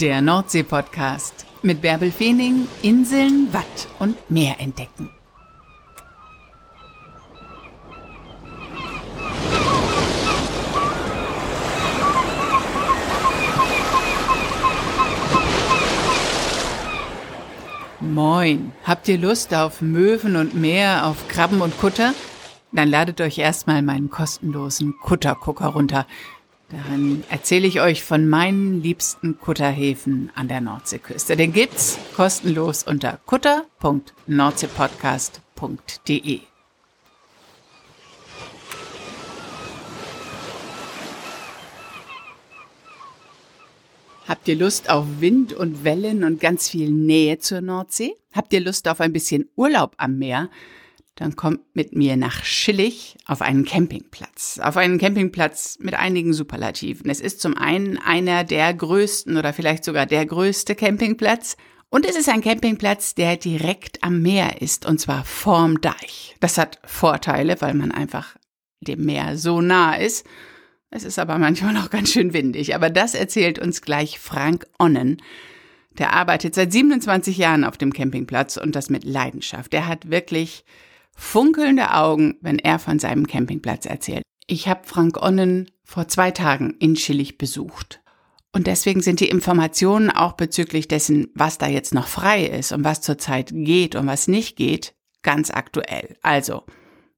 Der Nordsee-Podcast mit Bärbel Feening, Inseln, Watt und Meer entdecken. Moin, habt ihr Lust auf Möwen und Meer, auf Krabben und Kutter? Dann ladet euch erstmal meinen kostenlosen Kuttergucker runter. Darin erzähle ich euch von meinen liebsten Kutterhäfen an der Nordseeküste. Den gibt's kostenlos unter kutter.nordseepodcast.de. Habt ihr Lust auf Wind und Wellen und ganz viel Nähe zur Nordsee? Habt ihr Lust auf ein bisschen Urlaub am Meer? Dann kommt mit mir nach Schillig auf einen Campingplatz. Auf einen Campingplatz mit einigen Superlativen. Es ist zum einen einer der größten oder vielleicht sogar der größte Campingplatz. Und es ist ein Campingplatz, der direkt am Meer ist, und zwar vorm Deich. Das hat Vorteile, weil man einfach dem Meer so nah ist. Es ist aber manchmal auch ganz schön windig. Aber das erzählt uns gleich Frank Onnen. Der arbeitet seit 27 Jahren auf dem Campingplatz und das mit Leidenschaft. Er hat wirklich funkelnde Augen, wenn er von seinem Campingplatz erzählt. Ich habe Frank Onnen vor zwei Tagen in Schillig besucht. Und deswegen sind die Informationen auch bezüglich dessen, was da jetzt noch frei ist und was zurzeit geht und was nicht geht, ganz aktuell. Also,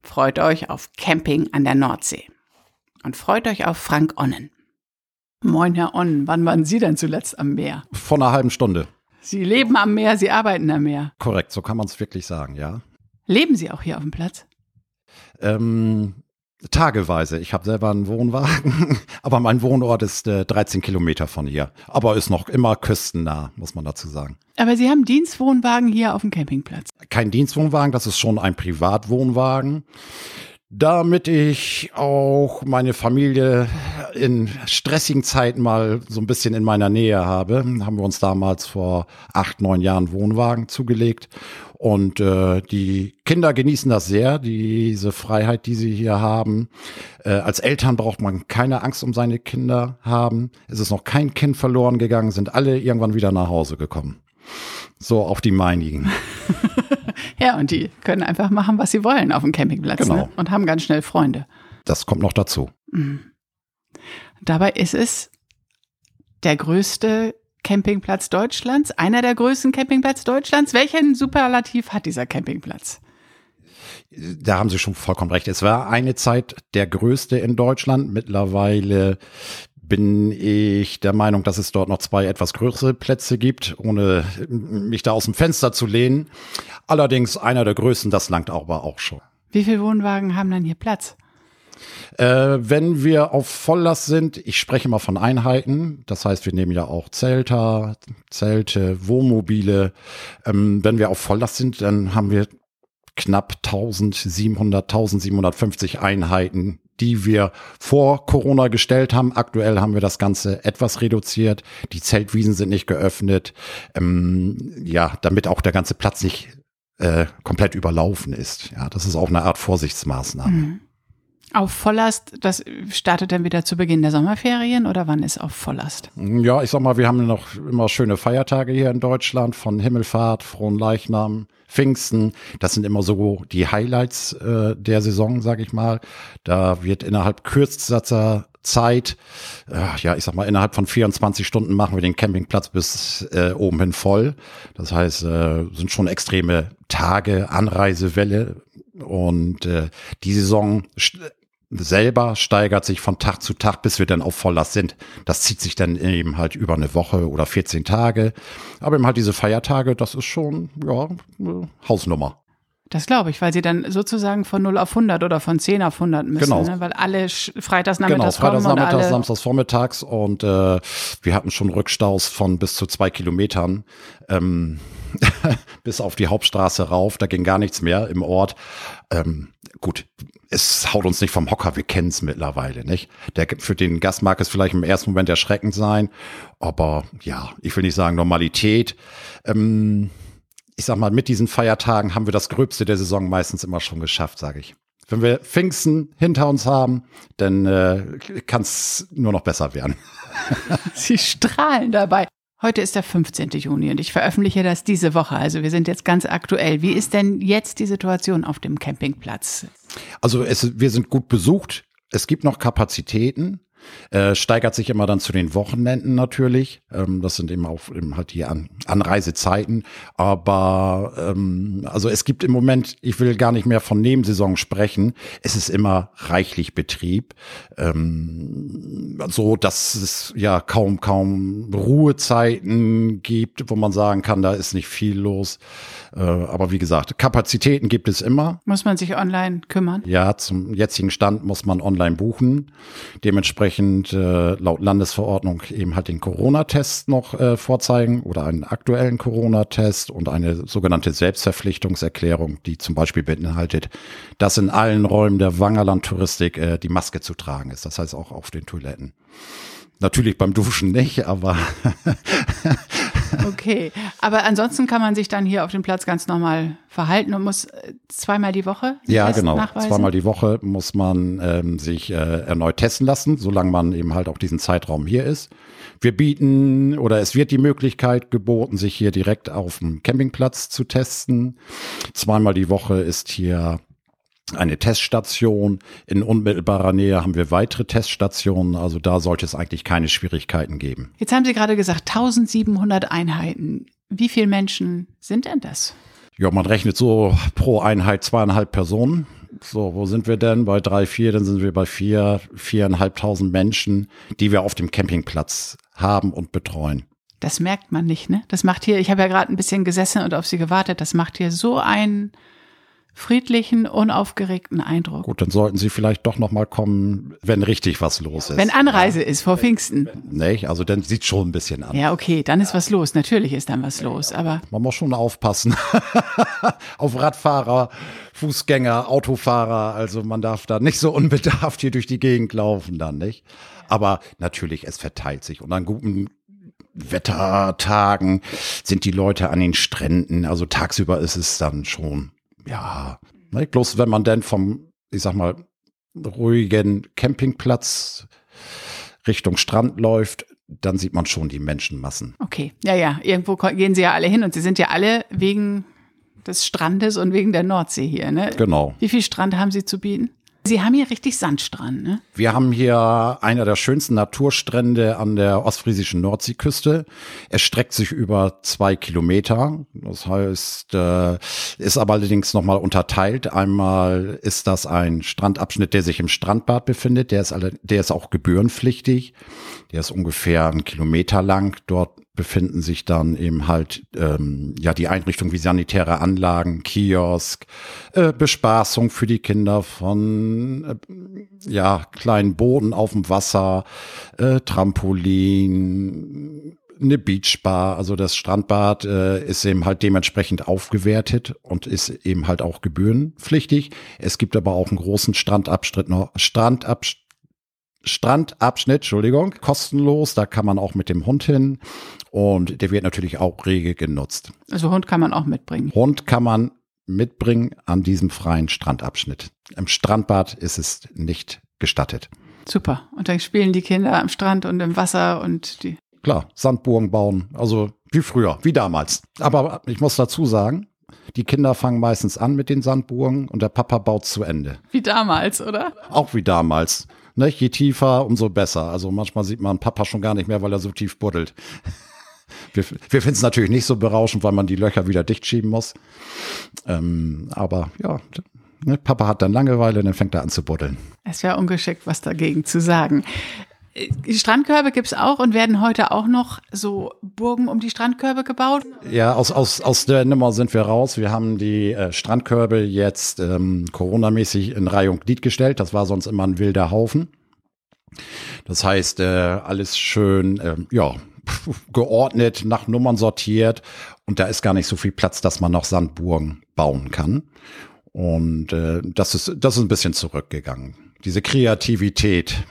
freut euch auf Camping an der Nordsee. Und freut euch auf Frank Onnen. Moin, Herr Onnen, wann waren Sie denn zuletzt am Meer? Vor einer halben Stunde. Sie leben am Meer, Sie arbeiten am Meer. Korrekt, so kann man es wirklich sagen, ja. Leben Sie auch hier auf dem Platz? Ähm, tageweise. Ich habe selber einen Wohnwagen, aber mein Wohnort ist äh, 13 Kilometer von hier. Aber ist noch immer küstennah, muss man dazu sagen. Aber Sie haben Dienstwohnwagen hier auf dem Campingplatz? Kein Dienstwohnwagen, das ist schon ein Privatwohnwagen. Damit ich auch meine Familie in stressigen Zeiten mal so ein bisschen in meiner Nähe habe, haben wir uns damals vor acht, neun Jahren Wohnwagen zugelegt. Und äh, die Kinder genießen das sehr, diese Freiheit, die sie hier haben. Äh, als Eltern braucht man keine Angst um seine Kinder haben. Es ist noch kein Kind verloren gegangen, sind alle irgendwann wieder nach Hause gekommen. So auf die meinigen. ja, und die können einfach machen, was sie wollen auf dem Campingplatz Genau. ne? und haben ganz schnell Freunde. Das kommt noch dazu. Dabei ist es der größte Campingplatz Deutschlands, einer der größten Campingplatz Deutschlands. Welchen Superlativ hat dieser Campingplatz? Da haben Sie schon vollkommen recht. Es war eine Zeit der größte in Deutschland. Mittlerweile bin ich der Meinung, dass es dort noch zwei etwas größere Plätze gibt, ohne mich da aus dem Fenster zu lehnen. Allerdings einer der größten, das langt aber auch schon. Wie viele Wohnwagen haben dann hier Platz? Äh, wenn wir auf Volllast sind, ich spreche mal von Einheiten, das heißt, wir nehmen ja auch Zelter, Zelte, Wohnmobile. Ähm, wenn wir auf Volllast sind, dann haben wir knapp 1700, 1750 Einheiten, die wir vor Corona gestellt haben. Aktuell haben wir das Ganze etwas reduziert. Die Zeltwiesen sind nicht geöffnet. Ähm, ja, damit auch der ganze Platz nicht äh, komplett überlaufen ist. Ja, das ist auch eine Art Vorsichtsmaßnahme. Auf Volllast, das startet dann wieder zu Beginn der Sommerferien oder wann ist auf Volllast? Ja, ich sag mal, wir haben noch immer schöne Feiertage hier in Deutschland von Himmelfahrt, Frohen Leichnam, Pfingsten. Das sind immer so die Highlights äh, der Saison, sag ich mal. Da wird innerhalb kürzester Zeit, äh, ja, ich sag mal, innerhalb von 24 Stunden machen wir den Campingplatz bis äh, oben hin voll. Das heißt, äh, sind schon extreme Tage, Anreisewelle und äh, die Saison selber steigert sich von Tag zu Tag, bis wir dann auf Volllast sind. Das zieht sich dann eben halt über eine Woche oder 14 Tage. Aber eben halt diese Feiertage, das ist schon, ja, eine Hausnummer. Das glaube ich, weil sie dann sozusagen von 0 auf 100 oder von 10 auf 100 müssen, Genau. ne? weil alle sch- freitags Genau, kommen und nachmittags, alle samstags, vormittags und äh, wir hatten schon Rückstaus von bis zu zwei Kilometern ähm, bis auf die Hauptstraße rauf. Da ging gar nichts mehr im Ort. Ähm, gut, es haut uns nicht vom Hocker, wir kennen es mittlerweile, nicht? Der, für den Gast mag es vielleicht im ersten Moment erschreckend sein, aber ja, ich will nicht sagen Normalität. Ähm, ich sag mal, mit diesen Feiertagen haben wir das Gröbste der Saison meistens immer schon geschafft, sage ich. Wenn wir Pfingsten hinter uns haben, dann äh, kann es nur noch besser werden. sie strahlen dabei. Heute ist der 15. Juni und ich veröffentliche das diese Woche. Also wir sind jetzt ganz aktuell. Wie ist denn jetzt die Situation auf dem Campingplatz? Also es, wir sind gut besucht. Es gibt noch Kapazitäten. Äh, steigert sich immer dann zu den Wochenenden natürlich. Ähm, das sind eben auch eben halt die An Anreisezeiten. Aber ähm, also es gibt im Moment, ich will gar nicht mehr von Nebensaison sprechen. Es ist immer reichlich Betrieb. Ähm, so dass es ja kaum, kaum Ruhezeiten gibt, wo man sagen kann, da ist nicht viel los. Äh, aber wie gesagt, Kapazitäten gibt es immer. Muss man sich online kümmern? Ja, zum jetzigen Stand muss man online buchen. Dementsprechend äh, laut Landesverordnung eben halt den Corona-Test noch äh, vorzeigen oder einen aktuellen Corona-Test und eine sogenannte Selbstverpflichtungserklärung, die zum Beispiel beinhaltet, dass in allen Räumen der Wangerland-Touristik äh, die Maske zu tragen ist. Das heißt auch auf den Toiletten. Natürlich beim Duschen nicht, aber Okay, aber ansonsten kann man sich dann hier auf dem Platz ganz normal verhalten und muss äh, zweimal die Woche? Ja, genau. Nachweisen? Zweimal die Woche muss man ähm, sich äh, erneut testen lassen, solange man eben halt auch diesen Zeitraum hier ist. Wir bieten oder es wird die Möglichkeit geboten, sich hier direkt auf dem Campingplatz zu testen. Zweimal die Woche ist hier eine Teststation. In unmittelbarer Nähe haben wir weitere Teststationen. Also da sollte es eigentlich keine Schwierigkeiten geben. Jetzt haben Sie gerade gesagt, 1700 Einheiten. Wie viele Menschen sind denn das? Ja, man rechnet so pro Einheit zweieinhalb Personen. So, wo sind wir denn? Bei drei, vier, dann sind wir bei vier, viereinhalbtausend Menschen, die wir auf dem Campingplatz haben und betreuen. Das merkt man nicht, ne? Das macht hier, ich habe ja gerade ein bisschen gesessen und auf Sie gewartet, das macht hier so einen friedlichen, unaufgeregten Eindruck. Gut, dann sollten Sie vielleicht doch noch mal kommen, wenn richtig was los ist. Wenn Anreise ist vor Pfingsten. Nee, also dann sieht schon ein bisschen an. Ja, okay, dann ist was los. Natürlich ist dann was los, aber man muss schon aufpassen auf Radfahrer, Fußgänger, Autofahrer. Also man darf da nicht so unbedarft hier durch die Gegend laufen dann, nicht? Aber natürlich, es verteilt sich und an guten Wettertagen sind die Leute an den Stränden. Also tagsüber ist es dann schon ja, ne, bloß wenn man denn vom, ich sag mal, ruhigen Campingplatz Richtung Strand läuft, dann sieht man schon die Menschenmassen. Okay, ja, ja, irgendwo gehen sie ja alle hin und sie sind ja alle wegen des Strandes und wegen der Nordsee hier, ne? Genau. Wie viel Strand haben Sie zu bieten? Sie haben hier richtig Sandstrand, ne? Wir haben hier einer der schönsten Naturstrände an der ostfriesischen Nordseeküste. Es streckt sich über zwei Kilometer. Das heißt, äh, ist aber allerdings nochmal unterteilt. Einmal ist das ein Strandabschnitt, der sich im Strandbad befindet. Der ist, alle, der ist auch gebührenpflichtig. Der ist ungefähr einen Kilometer lang. Dort befinden sich dann eben halt ähm, ja die Einrichtung wie sanitäre Anlagen, Kiosk, äh, Bespaßung für die Kinder von äh, ja kleinen Boden auf dem Wasser, äh, Trampolin, eine Beachbar, also das Strandbad äh, ist eben halt dementsprechend aufgewertet und ist eben halt auch gebührenpflichtig. Es gibt aber auch einen großen Strandabschnitt noch, Strandabschnitt Strandabschnitt, Entschuldigung, kostenlos. Da kann man auch mit dem Hund hin und der wird natürlich auch rege genutzt. Also Hund kann man auch mitbringen. Hund kann man mitbringen an diesem freien Strandabschnitt. Im Strandbad ist es nicht gestattet. Super. Und dann spielen die Kinder am Strand und im Wasser und die. Klar, Sandburgen bauen. Also wie früher, wie damals. Aber ich muss dazu sagen, die Kinder fangen meistens an mit den Sandburgen und der Papa baut zu Ende. Wie damals, oder? Auch wie damals. Ne, je tiefer, umso besser. Also manchmal sieht man Papa schon gar nicht mehr, weil er so tief buddelt. Wir, wir finden es natürlich nicht so berauschend, weil man die Löcher wieder dicht schieben muss. Ähm, aber ja, ne, Papa hat dann Langeweile, dann fängt er an zu buddeln. Es wäre ungeschickt, was dagegen zu sagen. Die Strandkörbe gibt's auch und werden heute auch noch so Burgen um die Strandkörbe gebaut? Ja, aus, aus, aus der Nummer sind wir raus. Wir haben die äh, Strandkörbe jetzt ähm, coronamäßig in Reihe und Glied gestellt. Das war sonst immer ein wilder Haufen. Das heißt, äh, alles schön, äh, ja, geordnet, nach Nummern sortiert und da ist gar nicht so viel Platz, dass man noch Sandburgen bauen kann. Und äh, das ist das ist ein bisschen zurückgegangen. Diese Kreativität.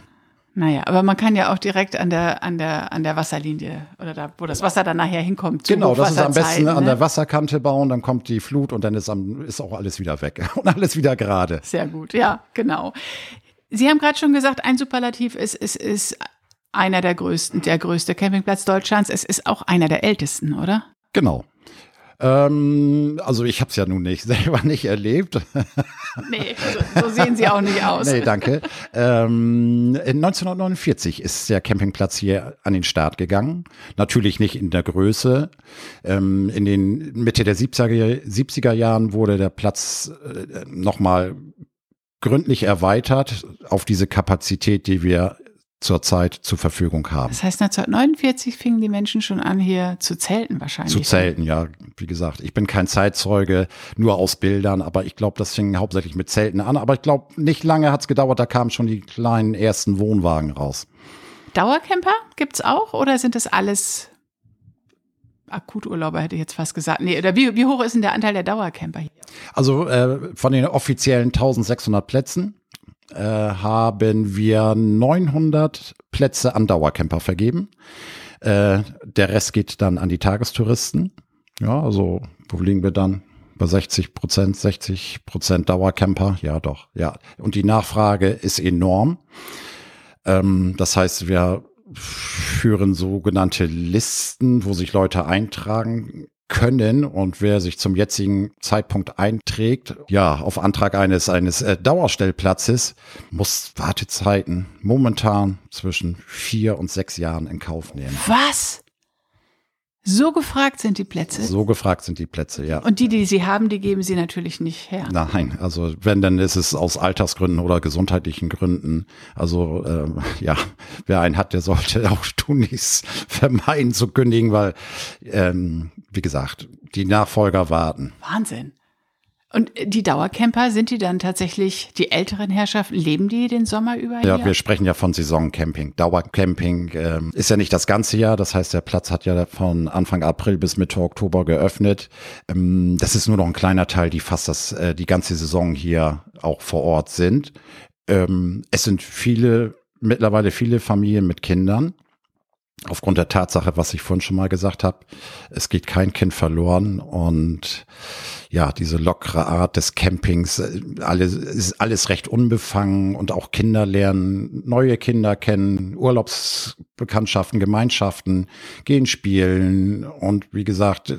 Naja, aber man kann ja auch direkt an der, an der, an der Wasserlinie oder da, wo das Wasser dann nachher hinkommt. Genau, das ist am besten ne? an der Wasserkante bauen, dann kommt die Flut und dann ist, am, ist auch alles wieder weg und alles wieder gerade. Sehr gut, ja, genau. Sie haben gerade schon gesagt, ein Superlativ ist, ist, ist einer der größten, der größte Campingplatz Deutschlands. Es ist auch einer der ältesten, oder? Genau. Ähm, also ich habe es ja nun nicht selber nicht erlebt. Nee, so, so, sehen sie auch nicht aus. nee, danke. Ähm, 1949 ist der Campingplatz hier an den Start gegangen. Natürlich nicht in der Größe. Ähm, in den Mitte der 70er, 70er Jahren wurde der Platz äh, nochmal gründlich erweitert auf diese Kapazität, die wir zurzeit zur Verfügung haben. Das heißt, 1949 fingen die Menschen schon an, hier zu zelten wahrscheinlich. Zu zelten, ja. Wie gesagt, ich bin kein Zeitzeuge, nur aus Bildern, aber ich glaube, das fing hauptsächlich mit Zelten an. Aber ich glaube, nicht lange hat es gedauert, da kamen schon die kleinen ersten Wohnwagen raus. Dauercamper gibt's auch oder sind das alles Akuturlauber, hätte ich jetzt fast gesagt. Nee, oder wie, wie hoch ist denn der Anteil der Dauercamper hier? Also äh, von den offiziellen 1600 Plätzen äh, haben wir 900 Plätze an Dauercamper vergeben. Äh, der Rest geht dann an die Tagestouristen. Ja, also wo liegen wir dann? Bei 60 Prozent, 60 Prozent Dauercamper. Ja, doch, ja. Und die Nachfrage ist enorm. Ähm, das heißt, wir führen sogenannte Listen, wo sich Leute eintragen können und wer sich zum jetzigen Zeitpunkt einträgt, ja, auf Antrag eines eines äh, Dauerstellplatzes, muss Wartezeiten momentan zwischen vier und sechs Jahren in Kauf nehmen. Was? So gefragt sind die Plätze? So gefragt sind die Plätze, ja. Und die, die sie haben, die geben sie natürlich nicht her. Nein, also wenn, dann ist es aus Altersgründen oder gesundheitlichen Gründen. Also ähm, ja, wer einen hat, der sollte auch tunlichst vermeiden zu kündigen, weil, ähm, wie gesagt, die Nachfolger warten. Wahnsinn. Und die Dauercamper, sind die dann tatsächlich die älteren Herrschaften? Leben die den Sommer über Ja, wir sprechen ja von Saisoncamping. Dauercamping ähm, ist ja nicht das ganze Jahr. Das heißt, der Platz hat ja von Anfang April bis Mitte Oktober geöffnet. Ähm, das ist nur noch ein kleiner Teil, die fast das, äh, die ganze Saison hier auch vor Ort sind. Ähm, es sind viele, mittlerweile viele Familien mit Kindern aufgrund der Tatsache, was ich vorhin schon mal gesagt habe, es geht kein Kind verloren und ja, diese lockere Art des Campings, äh, alles ist alles recht unbefangen und auch Kinder lernen, neue Kinder kennen, Urlaubsbekanntschaften, Gemeinschaften, gehen spielen und wie gesagt,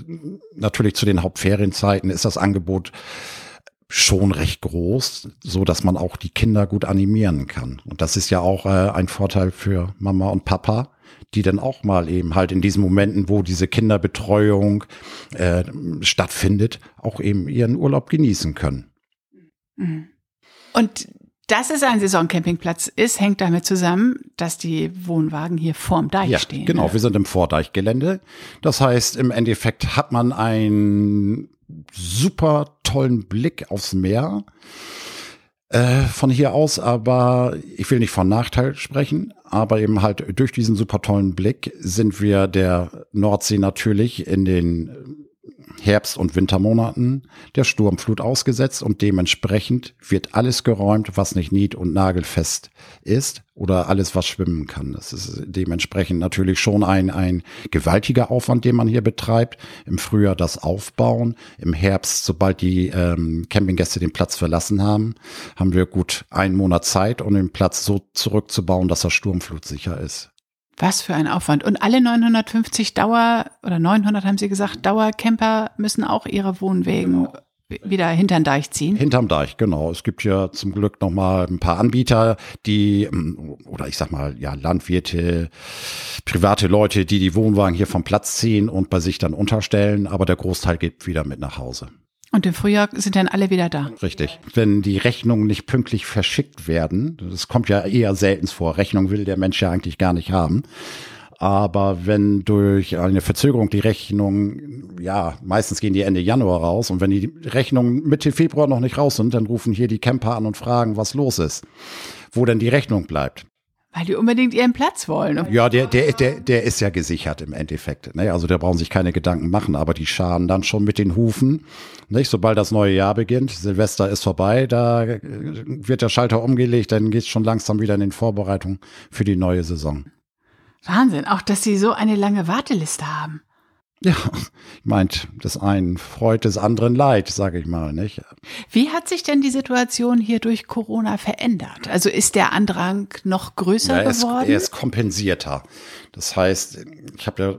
natürlich zu den Hauptferienzeiten ist das Angebot schon recht groß, so dass man auch die Kinder gut animieren kann. Und das ist ja auch äh, ein Vorteil für Mama und Papa, die dann auch mal eben halt in diesen Momenten, wo diese Kinderbetreuung äh, stattfindet, auch eben ihren Urlaub genießen können. Mhm. Und dass es ein Saisoncampingplatz ist, hängt damit zusammen, dass die Wohnwagen hier vorm Deich ja, stehen. Genau, ne? wir sind im Vordeichgelände. Das heißt, im Endeffekt hat man einen super tollen Blick aufs Meer äh, von hier aus, aber ich will nicht von Nachteil sprechen, aber eben halt durch diesen super tollen Blick sind wir der Nordsee natürlich in den Herbst- und Wintermonaten der Sturmflut ausgesetzt und dementsprechend wird alles geräumt, was nicht nied- und nagelfest ist oder alles, was schwimmen kann. Das ist dementsprechend natürlich schon ein, ein gewaltiger Aufwand, den man hier betreibt. Im Frühjahr das Aufbauen, im Herbst, sobald die ähm, Campinggäste den Platz verlassen haben, haben wir gut einen Monat Zeit, um den Platz so zurückzubauen, dass er sturmflutsicher ist. Was für ein Aufwand. Und alle 950 Dauer, oder 900 haben Sie gesagt, Dauercamper müssen auch ihre Wohnwegen genau. wieder hinterm Deich ziehen? Hinterm Deich, genau. Es gibt ja zum Glück noch mal ein paar Anbieter, die, ähm, oder ich sag mal, ja, Landwirte, private Leute, die die Wohnwagen hier vom Platz ziehen und bei sich dann unterstellen, aber der Großteil geht wieder mit nach Hause. Und im Frühjahr sind dann alle wieder da. Richtig. Wenn die Rechnungen nicht pünktlich verschickt werden, das kommt ja eher selten vor. Rechnung will der Mensch ja eigentlich gar nicht haben. Aber wenn durch eine Verzögerung die Rechnungen, ja, meistens gehen die Ende Januar raus und wenn die Rechnungen Mitte Februar noch nicht raus sind, dann rufen hier die Camper an und fragen, was los ist, wo denn die Rechnung bleibt. Weil die unbedingt ihren Platz wollen. Ja, der, der, der, der ist ja gesichert im Endeffekt. Ne? Also da brauchen sich keine Gedanken machen, aber die scharen dann schon mit den Hufen. Nicht? Sobald das neue Jahr beginnt, Silvester ist vorbei, da äh, wird der Schalter umgelegt, dann geht's schon langsam wieder in den Vorbereitungen für die neue Saison. Wahnsinn, auch dass sie so eine lange Warteliste haben. Ja, meint des einen Freud, des anderen Leid, sage ich mal, nicht? Wie hat sich denn die Situation hier durch Corona verändert? Also ist der Andrang noch größer ja, geworden? Ist, er ist kompensierter. Das heißt, ich habe ja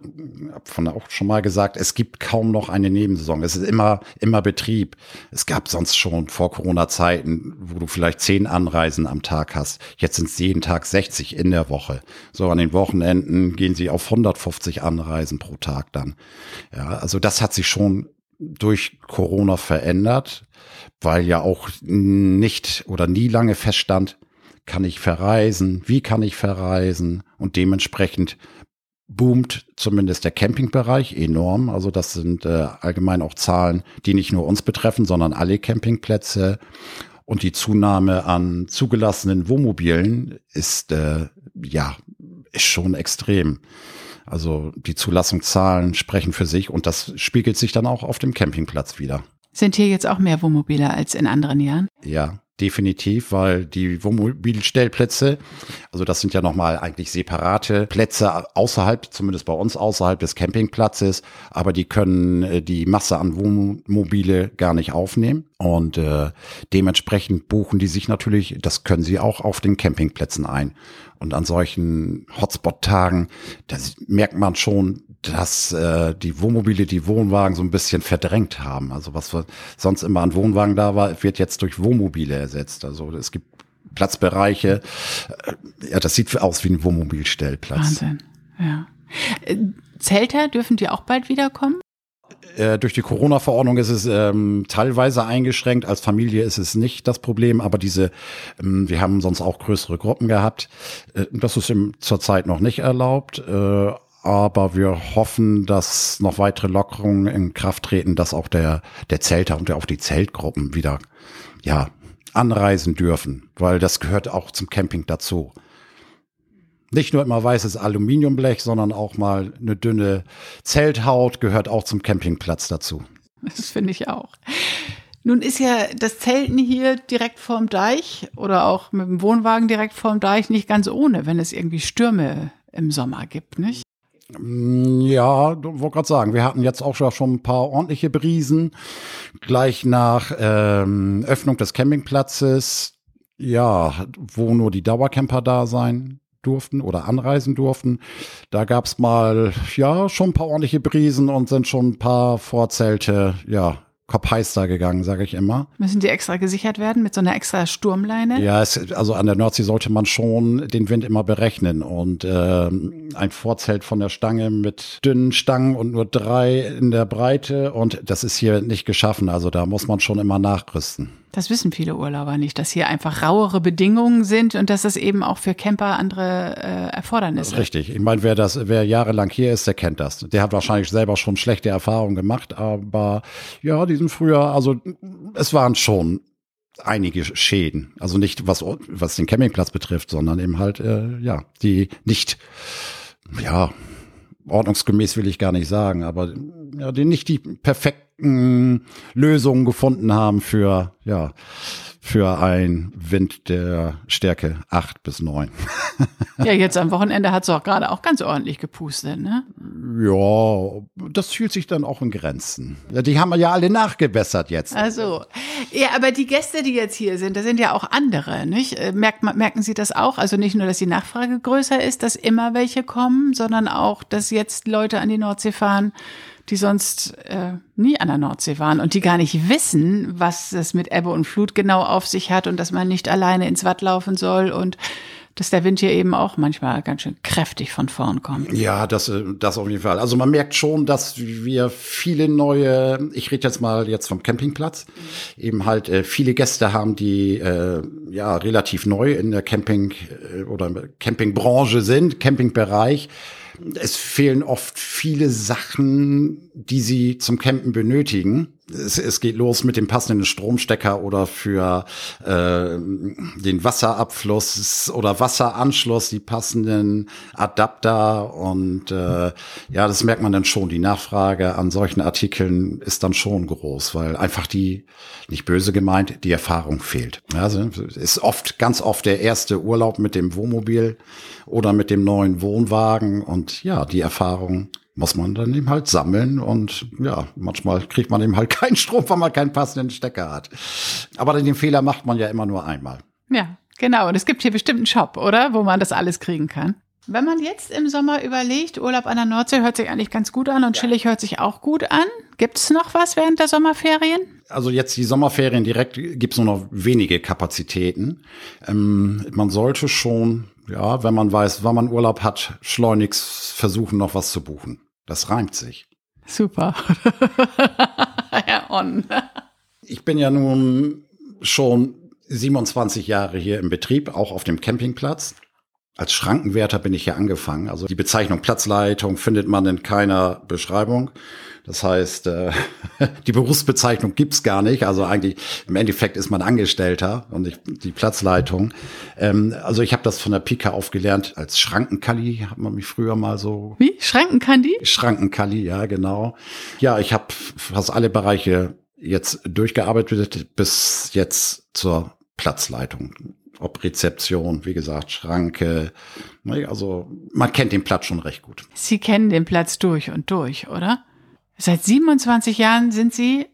von auch schon mal gesagt, es gibt kaum noch eine Nebensaison. Es ist immer, immer Betrieb. Es gab sonst schon vor Corona-Zeiten, wo du vielleicht zehn Anreisen am Tag hast. Jetzt sind es jeden Tag 60 in der Woche. So an den Wochenenden gehen sie auf 150 Anreisen pro Tag dann. Ja, also das hat sich schon durch Corona verändert, weil ja auch nicht oder nie lange feststand, kann ich verreisen, wie kann ich verreisen und dementsprechend boomt zumindest der Campingbereich enorm. Also das sind äh, allgemein auch Zahlen, die nicht nur uns betreffen, sondern alle Campingplätze. Und die Zunahme an zugelassenen Wohnmobilen ist äh, ja ist schon extrem. Also die Zulassungszahlen sprechen für sich und das spiegelt sich dann auch auf dem Campingplatz wieder. Sind hier jetzt auch mehr Wohnmobile als in anderen Jahren? Ja, definitiv, weil die Wohnmobilstellplätze, also das sind ja nochmal eigentlich separate Plätze außerhalb, zumindest bei uns außerhalb des Campingplatzes, aber die können äh, die Masse an Wohnmobile gar nicht aufnehmen und äh, dementsprechend buchen die sich natürlich, das können sie auch auf den Campingplätzen ein. Und an solchen Hotspot-Tagen, da merkt man schon, dass äh, die Wohnmobile die Wohnwagen so ein bisschen verdrängt haben. Also was sonst immer an Wohnwagen da war, wird jetzt durch Wohnmobile ersetzt. Also es gibt Platzbereiche. Äh, ja, das sieht aus wie ein Wohnmobilstellplatz. Wahnsinn, ja. Äh, Zelter dürfen die auch bald wiederkommen? Äh, durch die Corona-Verordnung ist es ähm, teilweise eingeschränkt. Als Familie ist es nicht das Problem, aber diese, ähm, wir haben sonst auch größere Gruppen gehabt. Äh, das ist im, zurzeit noch nicht erlaubt. Äh, aber wir hoffen, dass noch weitere Lockerungen in Kraft treten, dass auch der, der Zelter und auch die Zeltgruppen wieder, ja, anreisen dürfen, weil das gehört auch zum Camping dazu. Nicht nur immer weißes Aluminiumblech, sondern auch mal eine dünne Zelthaut gehört auch zum Campingplatz dazu. Das finde ich auch. Nun ist ja das Zelten hier direkt vorm Deich oder auch mit dem Wohnwagen direkt vorm Deich nicht ganz ohne, wenn es irgendwie Stürme im Sommer gibt, nicht? Mm, ja, du wollte gerade sagen, wir hatten jetzt auch schon ein paar ordentliche Brisen. Gleich nach ähm, Öffnung des Campingplatzes, ja, wo nur die Dauercamper da sein durften oder anreisen durften. Da gab's mal, ja, schon ein paar ordentliche Brisen und sind schon ein paar Vorzelte, ja, Kopf heiß da gegangen, sage ich immer. Müssen die extra gesichert werden mit so einer extra Sturmleine? Ja, es, also an der Nordsee sollte man schon den Wind immer berechnen. Und äh, ein Vorzelt von der Stange mit dünnen Stangen und nur drei in der Breite. Und das ist hier nicht geschaffen. Also da muss man schon immer nachrüsten. Das wissen viele Urlauber nicht, dass hier einfach rauere Bedingungen sind und dass das eben auch für Camper andere äh, Erfordernisse. Richtig. Ich meine, wer das, wer jahrelang hier ist, der kennt das. Der hat wahrscheinlich selber schon schlechte Erfahrungen gemacht, aber ja, diesen früher, also es waren schon einige Schäden. Also nicht was, was den Campingplatz betrifft, sondern eben halt, äh, ja, die nicht, ja, ordnungsgemäß will ich gar nicht sagen, aber ja, die nicht die perfekten Lösungen gefunden haben für, ja, für ein Wind der Stärke acht bis neun. ja, jetzt am Wochenende hat es auch gerade auch ganz ordentlich gepustet, ne? Ja, das fühlt sich dann auch in Grenzen. Ja, die haben wir ja alle nachgebessert jetzt. Also, ja, aber die Gäste, die jetzt hier sind, das sind ja auch andere, nicht? Äh, merkt, merken Sie das auch? Also nicht nur, dass die Nachfrage größer ist, dass immer welche kommen, sondern auch, dass jetzt Leute an die Nordsee fahren, die sonst äh, nie an der Nordsee waren und die gar nicht wissen, was es mit Ebbe und Flut genau auf sich hat und dass man nicht alleine ins Watt laufen soll und dass der Wind hier eben auch manchmal ganz schön kräftig von vorn kommt. Ja, das, äh, das auf jeden Fall. Also man merkt schon, dass wir viele neue, ich rede jetzt mal jetzt vom Campingplatz, eben halt äh, viele Gäste haben, die äh, ja relativ neu in der Camping äh, oder Campingbranche sind, Campingbereich es fehlen oft viele Sachen, die sie zum Campen benötigen. Es, es geht los mit dem passenden Stromstecker oder für äh, den Wasserabfluss oder Wasseranschluss die passenden Adapter und äh, ja, das merkt man dann schon. Die Nachfrage an solchen Artikeln ist dann schon groß, weil einfach die, nicht böse gemeint, die Erfahrung fehlt. Also ist oft, ganz oft der erste Urlaub mit dem Wohnmobil oder mit dem neuen Wohnwagen und ja, die Erfahrung muss man dann eben halt sammeln und ja, manchmal kriegt man eben halt keinen Strom, weil man keinen passenden Stecker hat. Aber den Fehler macht man ja immer nur einmal. Ja, genau. Und es gibt hier bestimmt einen Shop, oder? Wo man das alles kriegen kann. Wenn man jetzt im Sommer überlegt, Urlaub an der Nordsee hört sich eigentlich ganz gut an und ja. chillig hört sich auch gut an. Gibt es noch was während der Sommerferien? Also jetzt die Sommerferien direkt gibt es nur noch wenige Kapazitäten. Ähm, man sollte schon, ja, wenn man weiß, wann man Urlaub hat, schleunigst versuchen, noch was zu buchen. Das reimt sich. Super. Herr On. Ich bin ja nun schon 27 Jahre hier im Betrieb, auch auf dem Campingplatz. Als Schrankenwärter bin ich hier angefangen. Also die Bezeichnung Platzleitung findet man in keiner Beschreibung. Das heißt, äh, die Berufsbezeichnung gibt's gar nicht. Also eigentlich im Endeffekt ist man Angestellter und nicht die Platzleitung. Ähm, also ich habe das von der Pika aufgelernt als Schrankenkalli, hat man mich früher mal so. Wie? Schrankenkalli? Schrankenkalli, ja, genau. Ja, ich habe fast alle Bereiche jetzt durchgearbeitet bis jetzt zur Platzleitung ob Rezeption, wie gesagt, Schranke. Also man kennt den Platz schon recht gut. Sie kennen den Platz durch und durch, oder? Seit 27 Jahren sind Sie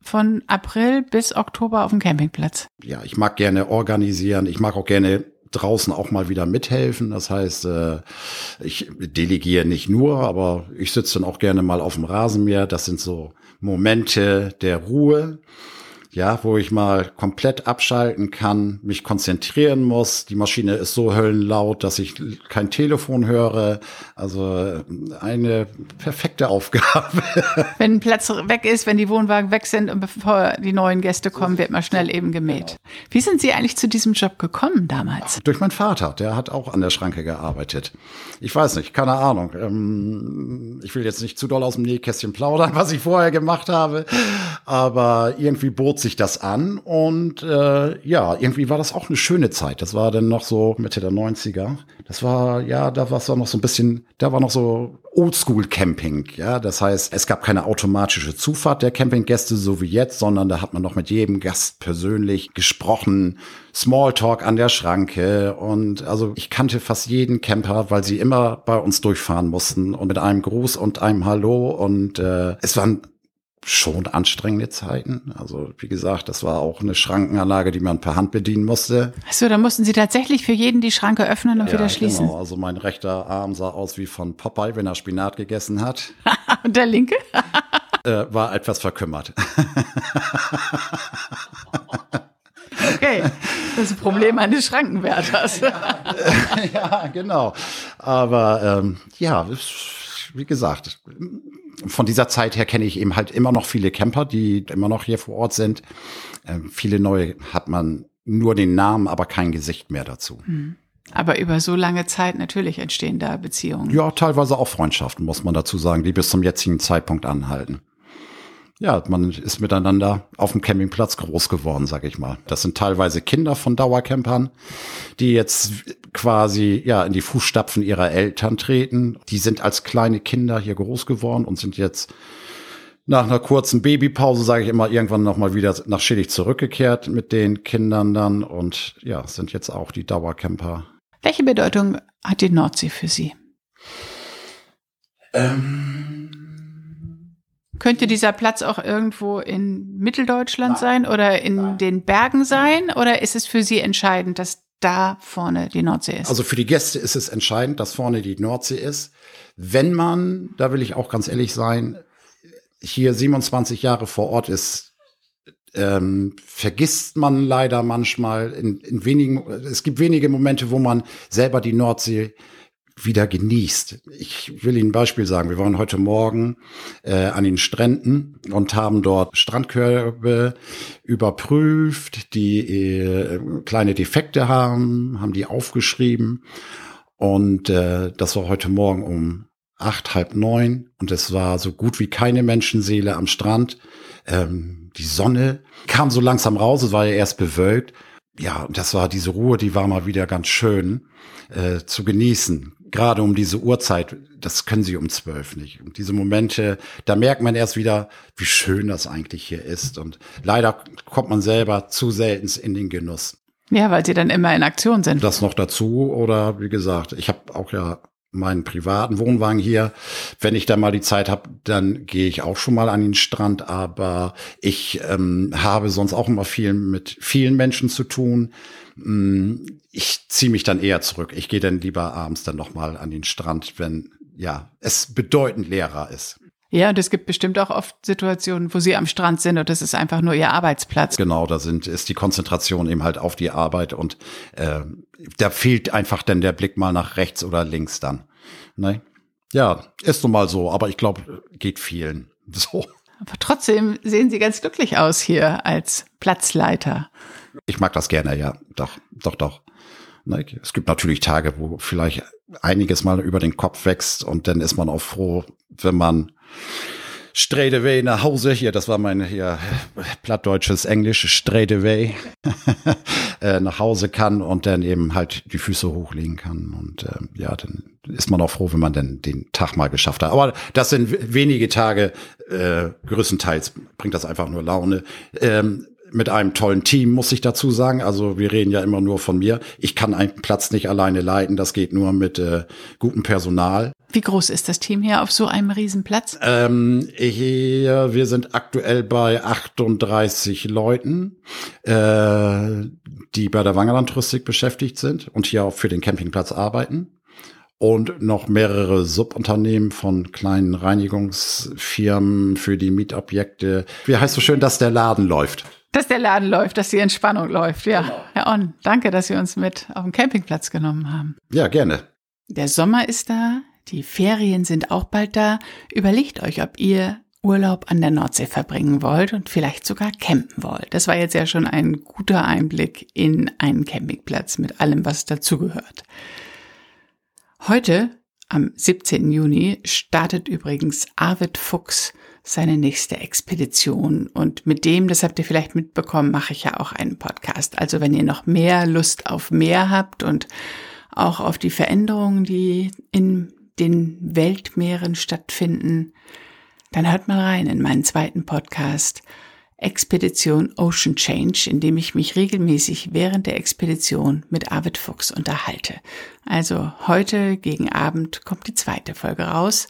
von April bis Oktober auf dem Campingplatz. Ja, ich mag gerne organisieren. Ich mag auch gerne draußen auch mal wieder mithelfen. Das heißt, äh, ich delegiere nicht nur, aber ich sitze dann auch gerne mal auf dem Rasenmäher. Das sind so Momente der Ruhe ja, wo ich mal komplett abschalten kann, mich konzentrieren muss. Die Maschine ist so höllenlaut, dass ich kein Telefon höre. Also eine perfekte Aufgabe. Wenn ein Platz weg ist, wenn die Wohnwagen weg sind und bevor die neuen Gäste kommen, wird mal schnell eben gemäht. Wie sind Sie eigentlich zu diesem Job gekommen damals? Durch meinen Vater, der hat auch an der Schranke gearbeitet. Ich weiß nicht, keine Ahnung. Ähm, ich will jetzt nicht zu doll aus dem Nähkästchen plaudern, was ich vorher gemacht habe, aber irgendwie bot bot sich das an und äh, ja, irgendwie war das auch eine schöne Zeit. Das war dann noch so Mitte der 90er. Das war, ja, da war es noch so ein bisschen, da war noch so Oldschool-Camping, ja. Das heißt, es gab keine automatische Zufahrt der Campinggäste, so wie jetzt, sondern da hat man noch mit jedem Gast persönlich gesprochen, Smalltalk an der Schranke und also ich kannte fast jeden Camper, weil sie immer bei uns durchfahren mussten und mit einem Gruß und einem Hallo und äh, es waren schon anstrengende Zeiten. Also wie gesagt, das war auch eine Schrankenanlage, die man per Hand bedienen musste. Achso, da mussten Sie tatsächlich für jeden die Schranke öffnen und ja, wieder schließen. Genau, also mein rechter Arm sah aus wie von Popeye, wenn er Spinat gegessen hat. und der linke? äh, war etwas verkümmert. okay, das Problem eines Schrankenwärters. ja, ja, genau. Aber ähm, ja, wie gesagt, von dieser Zeit her kenne ich eben halt immer noch viele Camper, die immer noch hier vor Ort sind. Ähm, viele neue hat man nur den Namen, aber kein Gesicht mehr dazu. Hm. Aber über so lange Zeit natürlich entstehen da Beziehungen. Ja, teilweise auch Freundschaften, muss man dazu sagen, die bis zum jetzigen Zeitpunkt anhalten ja, man ist miteinander auf dem Campingplatz groß geworden, sag ich mal. Das sind teilweise Kinder von Dauercampern, die jetzt quasi ja in die Fußstapfen ihrer Eltern treten. Die sind als kleine Kinder hier groß geworden und sind jetzt nach einer kurzen Babypause, sage ich immer, irgendwann nochmal wieder nach Schillig zurückgekehrt mit den Kindern dann und ja, sind jetzt auch die Dauercamper. Welche Bedeutung hat die Nordsee für Sie? Ähm könnte dieser Platz auch irgendwo in Mitteldeutschland Nein. sein oder in Nein. den Bergen sein? Oder ist es für Sie entscheidend, dass da vorne die Nordsee ist? Also für die Gäste ist es entscheidend, dass vorne die Nordsee ist. Wenn man, da will ich auch ganz ehrlich sein, hier 27 Jahre vor Ort ist, ähm, vergisst man leider manchmal in, in wenigen, es gibt wenige Momente, wo man selber die Nordsee wieder genießt. Ich will Ihnen ein Beispiel sagen. Wir waren heute Morgen äh, an den Stränden und haben dort Strandkörbe überprüft, die äh, kleine Defekte haben, haben die aufgeschrieben. Und äh, das war heute Morgen um acht, halb neun. Und es war so gut wie keine Menschenseele am Strand. Ähm, die Sonne kam so langsam raus, es war ja erst bewölkt. Ja, und das war diese Ruhe, die war mal wieder ganz schön äh, zu genießen gerade um diese Uhrzeit, das können sie um zwölf nicht. Und diese Momente, da merkt man erst wieder, wie schön das eigentlich hier ist. Und leider kommt man selber zu selten in den Genuss. Ja, weil sie dann immer in Aktion sind. Das noch dazu oder wie gesagt, ich habe auch ja meinen privaten Wohnwagen hier. Wenn ich da mal die Zeit habe, dann gehe ich auch schon mal an den Strand. Aber ich ähm, habe sonst auch immer viel mit vielen Menschen zu tun. Ich ziehe mich dann eher zurück. Ich gehe dann lieber abends dann noch mal an den Strand, wenn ja es bedeutend leerer ist. Ja, und es gibt bestimmt auch oft Situationen, wo Sie am Strand sind und das ist einfach nur Ihr Arbeitsplatz. Genau, da sind, ist die Konzentration eben halt auf die Arbeit und äh, da fehlt einfach dann der Blick mal nach rechts oder links dann. Ne? Ja, ist nun mal so, aber ich glaube, geht vielen so. Aber trotzdem sehen Sie ganz glücklich aus hier als Platzleiter. Ich mag das gerne, ja. Doch, doch, doch. Ne? Es gibt natürlich Tage, wo vielleicht einiges mal über den Kopf wächst und dann ist man auch froh, wenn man straight away nach Hause, hier, das war mein hier plattdeutsches Englisch, straight away äh, nach Hause kann und dann eben halt die Füße hochlegen kann. Und äh, ja, dann ist man auch froh, wenn man dann den Tag mal geschafft hat. Aber das sind wenige Tage, äh, größtenteils bringt das einfach nur Laune. Ähm, mit einem tollen Team, muss ich dazu sagen. Also wir reden ja immer nur von mir. Ich kann einen Platz nicht alleine leiten. Das geht nur mit äh, gutem Personal. Wie groß ist das Team hier auf so einem Riesenplatz? Ähm, hier, wir sind aktuell bei 38 Leuten, äh, die bei der Wangerland-Touristik beschäftigt sind und hier auch für den Campingplatz arbeiten. Und noch mehrere Subunternehmen von kleinen Reinigungsfirmen für die Mietobjekte. Wie heißt so schön, dass der Laden läuft? Dass der Laden läuft, dass die Entspannung läuft, ja. Genau. Herr On, danke, dass Sie uns mit auf den Campingplatz genommen haben. Ja, gerne. Der Sommer ist da, die Ferien sind auch bald da. Überlegt euch, ob ihr Urlaub an der Nordsee verbringen wollt und vielleicht sogar campen wollt. Das war jetzt ja schon ein guter Einblick in einen Campingplatz mit allem, was dazugehört. Heute, am 17. Juni, startet übrigens Arvid Fuchs seine nächste Expedition. Und mit dem, das habt ihr vielleicht mitbekommen, mache ich ja auch einen Podcast. Also wenn ihr noch mehr Lust auf mehr habt und auch auf die Veränderungen, die in den Weltmeeren stattfinden, dann hört mal rein in meinen zweiten Podcast Expedition Ocean Change, in dem ich mich regelmäßig während der Expedition mit Arvid Fuchs unterhalte. Also heute gegen Abend kommt die zweite Folge raus.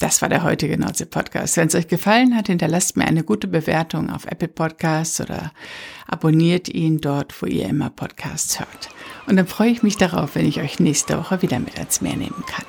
Das war der heutige Nordsee Podcast. Wenn es euch gefallen hat, hinterlasst mir eine gute Bewertung auf Apple Podcasts oder abonniert ihn dort, wo ihr immer Podcasts hört. Und dann freue ich mich darauf, wenn ich euch nächste Woche wieder mit ans Meer nehmen kann.